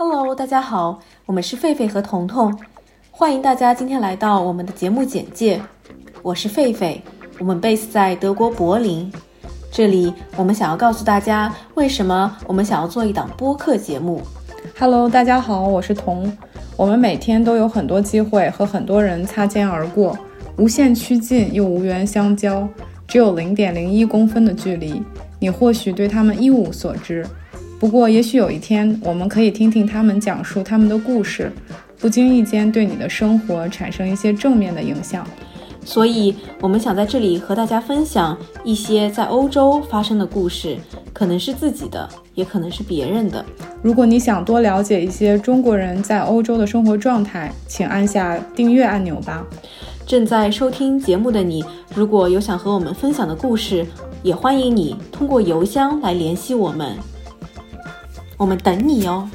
Hello，大家好，我们是狒狒和彤彤，欢迎大家今天来到我们的节目简介。我是狒狒，我们 base 在德国柏林，这里我们想要告诉大家为什么我们想要做一档播客节目。Hello，大家好，我是彤，我们每天都有很多机会和很多人擦肩而过，无限趋近又无缘相交，只有零点零一公分的距离，你或许对他们一无所知。不过，也许有一天，我们可以听听他们讲述他们的故事，不经意间对你的生活产生一些正面的影响。所以，我们想在这里和大家分享一些在欧洲发生的故事，可能是自己的，也可能是别人的。如果你想多了解一些中国人在欧洲的生活状态，请按下订阅按钮吧。正在收听节目的你，如果有想和我们分享的故事，也欢迎你通过邮箱来联系我们。我们等你哦。